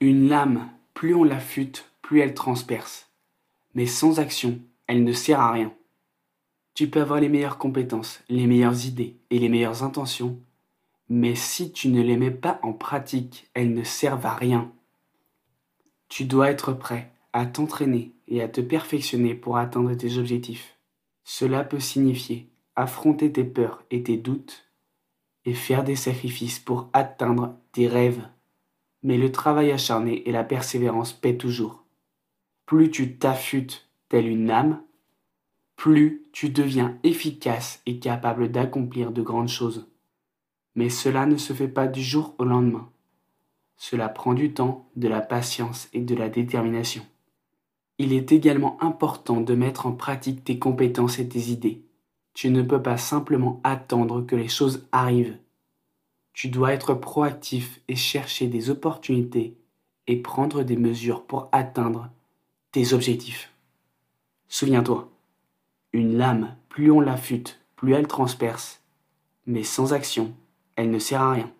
Une lame, plus on l'affûte, plus elle transperce. Mais sans action, elle ne sert à rien. Tu peux avoir les meilleures compétences, les meilleures idées et les meilleures intentions, mais si tu ne les mets pas en pratique, elles ne servent à rien. Tu dois être prêt à t'entraîner et à te perfectionner pour atteindre tes objectifs. Cela peut signifier affronter tes peurs et tes doutes et faire des sacrifices pour atteindre tes rêves. Mais le travail acharné et la persévérance paient toujours. Plus tu t'affûtes telle une âme, plus tu deviens efficace et capable d'accomplir de grandes choses. Mais cela ne se fait pas du jour au lendemain. Cela prend du temps, de la patience et de la détermination. Il est également important de mettre en pratique tes compétences et tes idées. Tu ne peux pas simplement attendre que les choses arrivent. Tu dois être proactif et chercher des opportunités et prendre des mesures pour atteindre tes objectifs. Souviens-toi, une lame, plus on l'affûte, plus elle transperce, mais sans action, elle ne sert à rien.